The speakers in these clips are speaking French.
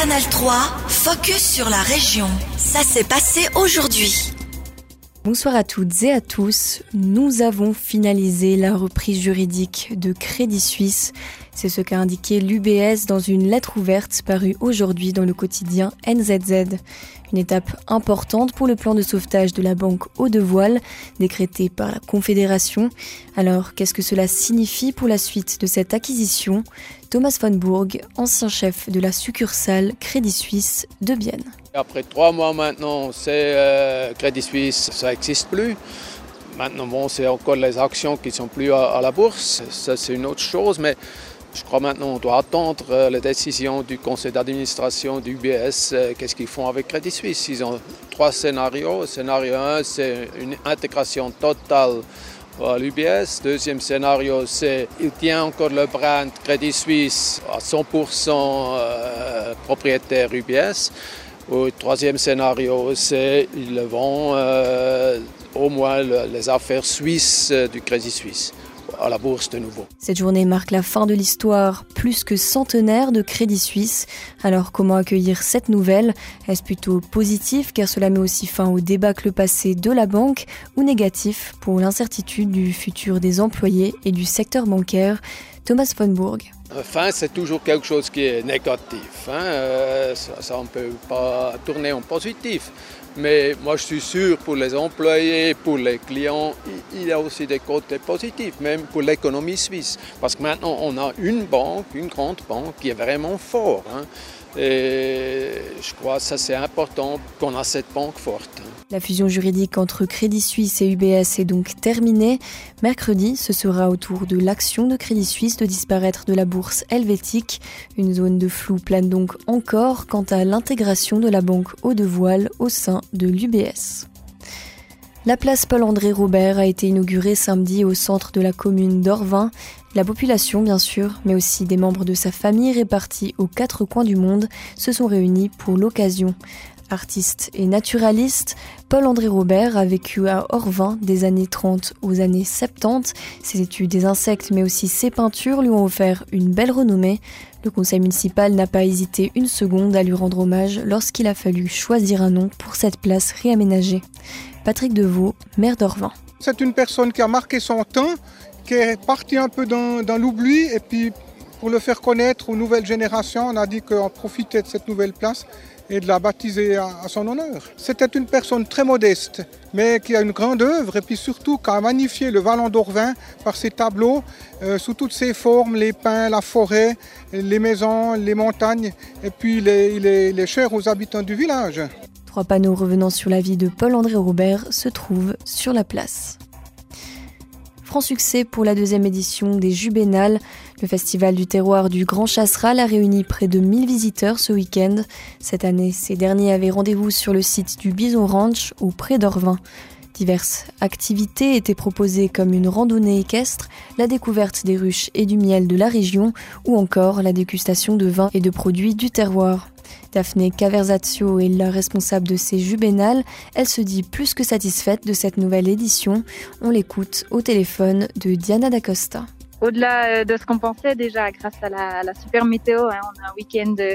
Canal 3, focus sur la région. Ça s'est passé aujourd'hui. Bonsoir à toutes et à tous. Nous avons finalisé la reprise juridique de Crédit Suisse. C'est ce qu'a indiqué l'UBS dans une lettre ouverte parue aujourd'hui dans le quotidien NZZ. Une étape importante pour le plan de sauvetage de la banque Eau de Voile, décrété par la Confédération. Alors, qu'est-ce que cela signifie pour la suite de cette acquisition? Thomas von Bourg, ancien chef de la succursale Crédit Suisse de Bienne. Après trois mois maintenant, c'est euh, Crédit Suisse, ça n'existe plus. Maintenant, bon, c'est encore les actions qui sont plus à, à la bourse. Ça, c'est une autre chose, mais je crois maintenant qu'on doit attendre euh, les décisions du conseil d'administration du UBS. Euh, Qu'est-ce qu'ils font avec Crédit Suisse Ils ont trois scénarios. Scénario 1, c'est une intégration totale à l'UBS. Deuxième scénario, c'est il tient encore le brand Crédit Suisse à 100% euh, propriétaire UBS. Le troisième scénario, c'est ils vendent euh, au moins le- les affaires suisses du Crédit Suisse à la bourse de nouveau. Cette journée marque la fin de l'histoire plus que centenaire de Crédit Suisse. Alors comment accueillir cette nouvelle? Est-ce plutôt positif car cela met aussi fin au débâcle passé de la banque ou négatif pour l'incertitude du futur des employés et du secteur bancaire? Thomas von Bourg. Enfin, c'est toujours quelque chose qui est négatif. hein. Euh, ça, ça, on ne peut pas tourner en positif. Mais moi, je suis sûr, pour les employés, pour les clients, il- y a aussi des côtés positifs, même pour l'économie suisse. Parce que maintenant, on a une banque, une grande banque, qui est vraiment forte. hein. Et je crois que ça, c'est important qu'on a cette banque forte. La fusion juridique entre Crédit Suisse et UBS est donc terminée. Mercredi, ce sera au tour de l'action de Crédit Suisse de disparaître de la bourse helvétique. Une zone de flou plane donc encore quant à l'intégration de la banque Eau de Voile au sein de l'UBS. La place Paul-André Robert a été inaugurée samedi au centre de la commune d'Orvin. La population, bien sûr, mais aussi des membres de sa famille répartis aux quatre coins du monde se sont réunis pour l'occasion. Artiste et naturaliste, Paul-André Robert a vécu à Orvin des années 30 aux années 70. Ses études des insectes mais aussi ses peintures lui ont offert une belle renommée. Le conseil municipal n'a pas hésité une seconde à lui rendre hommage lorsqu'il a fallu choisir un nom pour cette place réaménagée. Patrick Deveau, maire d'Orvin. C'est une personne qui a marqué son temps, qui est partie un peu dans, l'oubli et puis pour le faire connaître aux nouvelles générations, on a dit qu'on profitait de cette nouvelle place et de la baptiser à, son honneur. C'était une personne très modeste, mais qui a une grande œuvre et puis surtout qui a magnifié le Vallon d'Orvin par ses tableaux euh, sous toutes ses formes, les pins, la forêt, les maisons, les montagnes et puis il est cher aux habitants du village. Trois panneaux revenant sur la vie de Paul-André Robert se trouvent sur la place. Franc succès pour la deuxième édition des Jubénales. Le festival du terroir du Grand Chasseral a réuni près de 1000 visiteurs ce week-end. Cette année, ces derniers avaient rendez-vous sur le site du Bison Ranch ou près d'Orvin. Diverses activités étaient proposées comme une randonnée équestre, la découverte des ruches et du miel de la région ou encore la dégustation de vins et de produits du terroir. Daphné Caversazio est la responsable de ces jubénales. Elle se dit plus que satisfaite de cette nouvelle édition. On l'écoute au téléphone de Diana D'Acosta. Au-delà euh, de ce qu'on pensait déjà, grâce à la, super météo, hein, on a un week-end euh,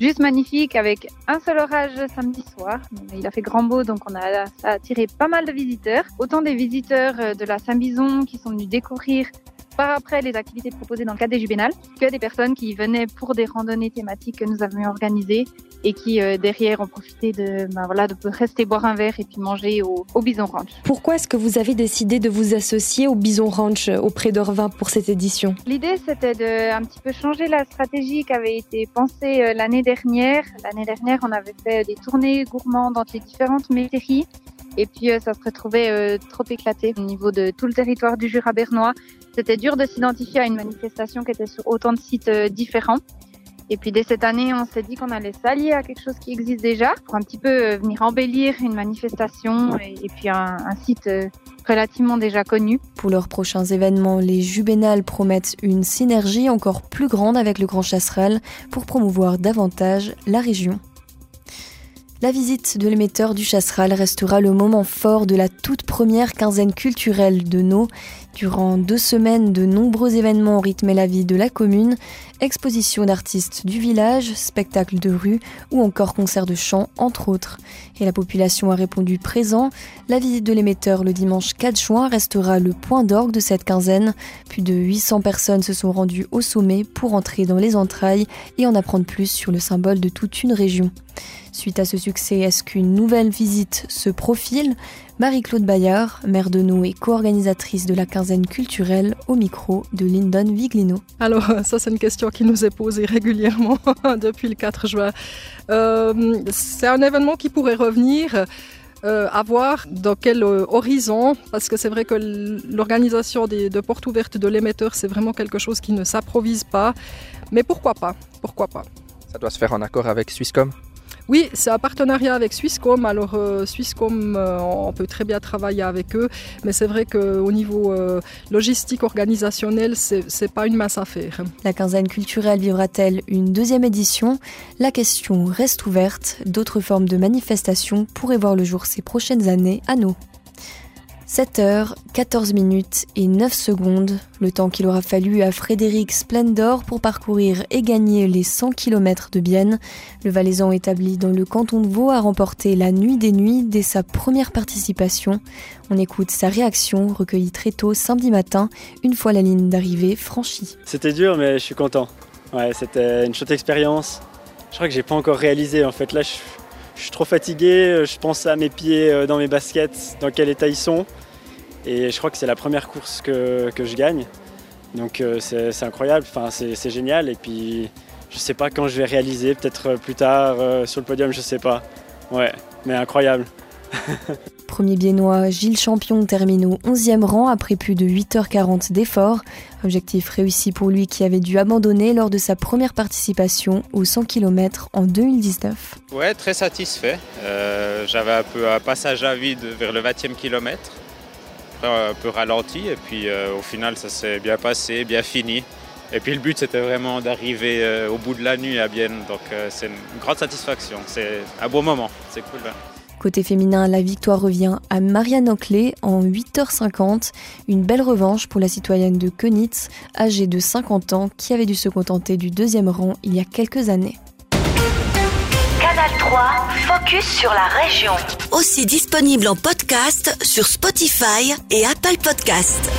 juste magnifique avec un seul orage samedi soir. Il a fait grand beau, donc on a, attiré pas mal de visiteurs. Autant des visiteurs euh, de la Saint-Bison qui sont venus découvrir par après les activités proposées dans le cadre des Jubénales, que des personnes qui venaient pour des randonnées thématiques que nous avions organisées et qui euh, derrière ont profité de, ben, voilà, de rester boire un verre et puis manger au, au Bison Ranch. Pourquoi est-ce que vous avez décidé de vous associer au Bison Ranch euh, auprès d'Orvin pour cette édition? L'idée, c'était de un petit peu changer la stratégie qui avait été pensée euh, l'année dernière. L'année dernière, on avait fait des tournées gourmandes entre les différentes métairies. Et puis, euh, ça se retrouvait euh, trop éclaté au niveau de tout le territoire du Jura bernois. C'était dur de s'identifier à une manifestation qui était sur autant de sites euh, différents. Et puis, dès cette année, on s'est dit qu'on allait s'allier à quelque chose qui existe déjà pour un petit peu euh, venir embellir une manifestation et, puis un, site euh, relativement déjà connu. Pour leurs prochains événements, les Jubénales promettent une synergie encore plus grande avec le Grand Chasseral pour promouvoir davantage la région. La visite de l'émetteur du Chasseral restera le moment fort de la toute première quinzaine culturelle de nos. Durant deux semaines, de nombreux événements ont rythmé la vie de la commune. Exposition d'artistes du village, spectacles de rue ou encore concerts de chant, entre autres. Et la population a répondu présent. La visite de l'émetteur le dimanche 4 juin restera le point d'orgue de cette quinzaine. Plus de 800 personnes se sont rendues au sommet pour entrer dans les entrailles et en apprendre plus sur le symbole de toute une région. Suite à ce succès, est-ce qu'une nouvelle visite se profile Marie-Claude Bayard, maire de nous et co-organisatrice de la quinzaine culturelle, au micro de Lyndon Viglino. Alors, ça, c'est une question qui nous est posée régulièrement depuis le 4 juin. Euh, c'est un événement qui pourrait revenir. Euh, à voir dans quel euh, horizon, parce que c'est vrai que l'organisation de portes ouvertes de l'émetteur, c'est vraiment quelque chose qui ne s'improvise pas. Mais pourquoi pas? Pourquoi pas? Ça doit se faire en accord avec Swisscom? Oui, c'est un partenariat avec Swisscom. Alors euh, Swisscom, euh, on peut très bien travailler avec eux, mais c'est vrai qu'au niveau euh, logistique organisationnel, c'est pas une masse à faire. La quinzaine culturelle vivra-t-elle une deuxième édition? La question reste ouverte. D'autres formes de manifestations pourraient voir le jour ces prochaines années à nous. 7 heures, 14 minutes et 9 secondes, le temps qu'il aura fallu à Frédéric Splendor pour parcourir et gagner les 100 km de Bienne. Le Valaisan établi dans le canton de Vaud a remporté la nuit des nuits dès sa première participation. On écoute sa réaction recueillie très tôt samedi matin, une fois la ligne d'arrivée franchie. C'était dur mais je suis content. Ouais, c'était une chouette expérience. Je crois que j'ai pas encore réalisé en fait là je suis trop fatigué, je pense à mes pieds euh, dans mes baskets, dans quel état ils sont. Et je crois que c'est la première course que, je gagne. Donc euh, c'est incroyable, enfin, c'est génial. Et puis je sais pas quand je vais réaliser, peut-être plus tard euh, sur le podium, je sais pas. Ouais, mais incroyable. Premier biennois, Gilles Champion termine au 11e rang après plus de 8h40 d'efforts. Objectif réussi pour lui qui avait dû abandonner lors de sa première participation aux 100 km en 2019. Ouais, très satisfait. Euh, j'avais un peu un passage à vide vers le 20e kilomètre un peu ralenti. Et puis euh, au final, ça s'est bien passé, bien fini. Et puis le but, c'était vraiment d'arriver euh, au bout de la nuit à Bienne. Donc c'est une grande satisfaction. C'est un beau moment. C'est cool. Hein. Côté féminin, la victoire revient à Marianne Onclé en 8h50. Une belle revanche pour la citoyenne de Könitz, âgée de 50 ans, qui avait dû se contenter du deuxième rang il y a quelques années. Canal 3, focus sur la région. Aussi disponible en podcast sur Spotify et Apple Podcast.